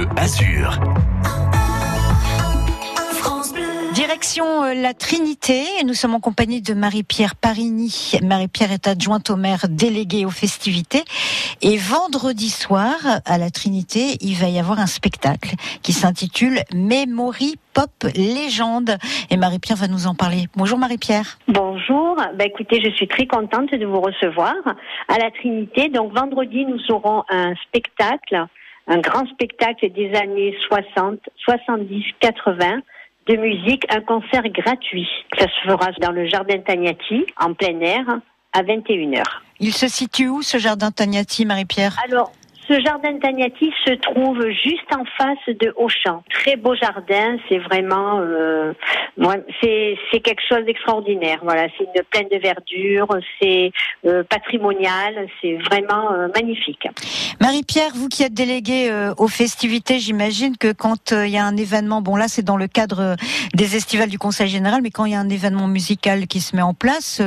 Bleu Azur. Direction euh, la Trinité, nous sommes en compagnie de Marie-Pierre Parigny. Marie-Pierre est adjointe au maire déléguée aux festivités. Et vendredi soir, à la Trinité, il va y avoir un spectacle qui s'intitule Memory Pop Légende. Et Marie-Pierre va nous en parler. Bonjour Marie-Pierre. Bonjour. Bah, écoutez, je suis très contente de vous recevoir à la Trinité. Donc vendredi, nous aurons un spectacle, un grand spectacle des années 60, 70, 80 de musique, un concert gratuit. Ça se fera dans le jardin Tagnati, en plein air, à 21h. Il se situe où ce jardin Tagnati, Marie-Pierre? Alors, ce jardin Tagnati se trouve juste en face de Auchan. Très beau jardin, c'est vraiment, euh, c'est c'est quelque chose d'extraordinaire. Voilà, c'est une plaine de verdure, c'est euh, patrimonial, c'est vraiment euh, magnifique. Marie-Pierre, vous qui êtes déléguée euh, aux festivités, j'imagine que quand il y a un événement, bon là c'est dans le cadre des estivales du Conseil général, mais quand il y a un événement musical qui se met en place,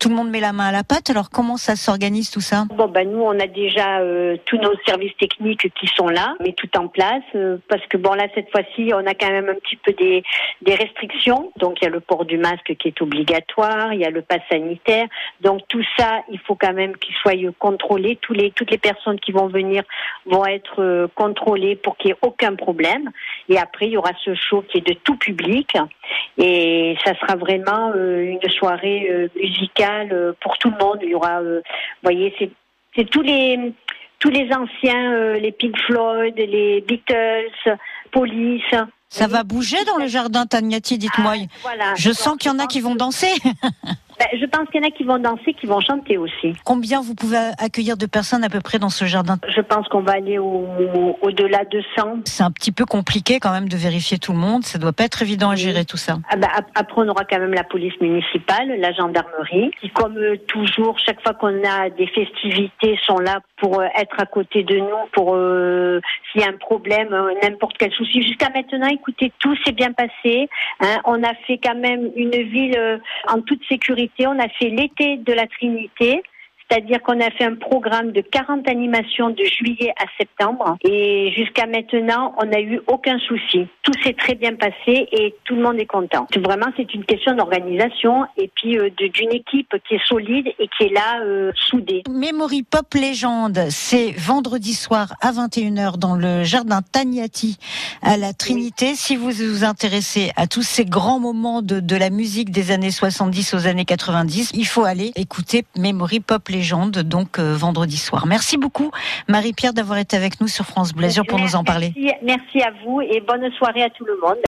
tout le monde met la main à la pâte. Alors comment ça s'organise tout ça? Bon ben nous on a déjà tous nos services techniques qui sont là, mais tout en place, euh, parce que bon là cette fois-ci on a quand même un petit peu des, des restrictions. Donc il y a le port du masque qui est obligatoire, il y a le pass sanitaire. Donc tout ça, il faut quand même qu'il soit contrôlé. Tous les, toutes les personnes qui vont venir vont être euh, contrôlées pour qu'il n'y ait aucun problème. Et après il y aura ce show qui est de tout public et ça sera vraiment euh, une soirée musicale pour tout le monde. Il y aura, vous voyez, c'est tous les tous les anciens, euh, les Pink Floyd, les Beatles, Police. Ça va bouger dans le jardin Tagnati, dites-moi. Ah, voilà, je sens qu'il y en a qui vont danser. Ben, je pense qu'il y en a qui vont danser, qui vont chanter aussi. Combien vous pouvez accueillir de personnes à peu près dans ce jardin? Je pense qu'on va aller au-delà de 100. C'est un petit peu compliqué quand même de vérifier tout le monde. Ça doit pas être évident à gérer tout ça. Ah ben, après, on aura quand même la police municipale, la gendarmerie, qui, comme euh, toujours, chaque fois qu'on a des festivités, sont là pour euh, être à côté de nous, pour euh, s'il y a un problème, n'importe quel souci. Jusqu'à maintenant, écoutez, tout s'est bien passé. Hein. On a fait quand même une ville en toute sécurité on a fait l'été de la Trinité. C'est-à-dire qu'on a fait un programme de 40 animations de juillet à septembre et jusqu'à maintenant, on n'a eu aucun souci. Tout s'est très bien passé et tout le monde est content. Vraiment, c'est une question d'organisation et puis euh, d'une équipe qui est solide et qui est là euh, soudée. Memory Pop Légende, c'est vendredi soir à 21h dans le jardin Tagnati à la Trinité. Si vous vous intéressez à tous ces grands moments de, de la musique des années 70 aux années 90, il faut aller écouter Memory Pop Légende donc euh, vendredi soir. Merci beaucoup, Marie-Pierre, d'avoir été avec nous sur France Bleu pour nous en parler. merci à vous et bonne soirée à tout le monde.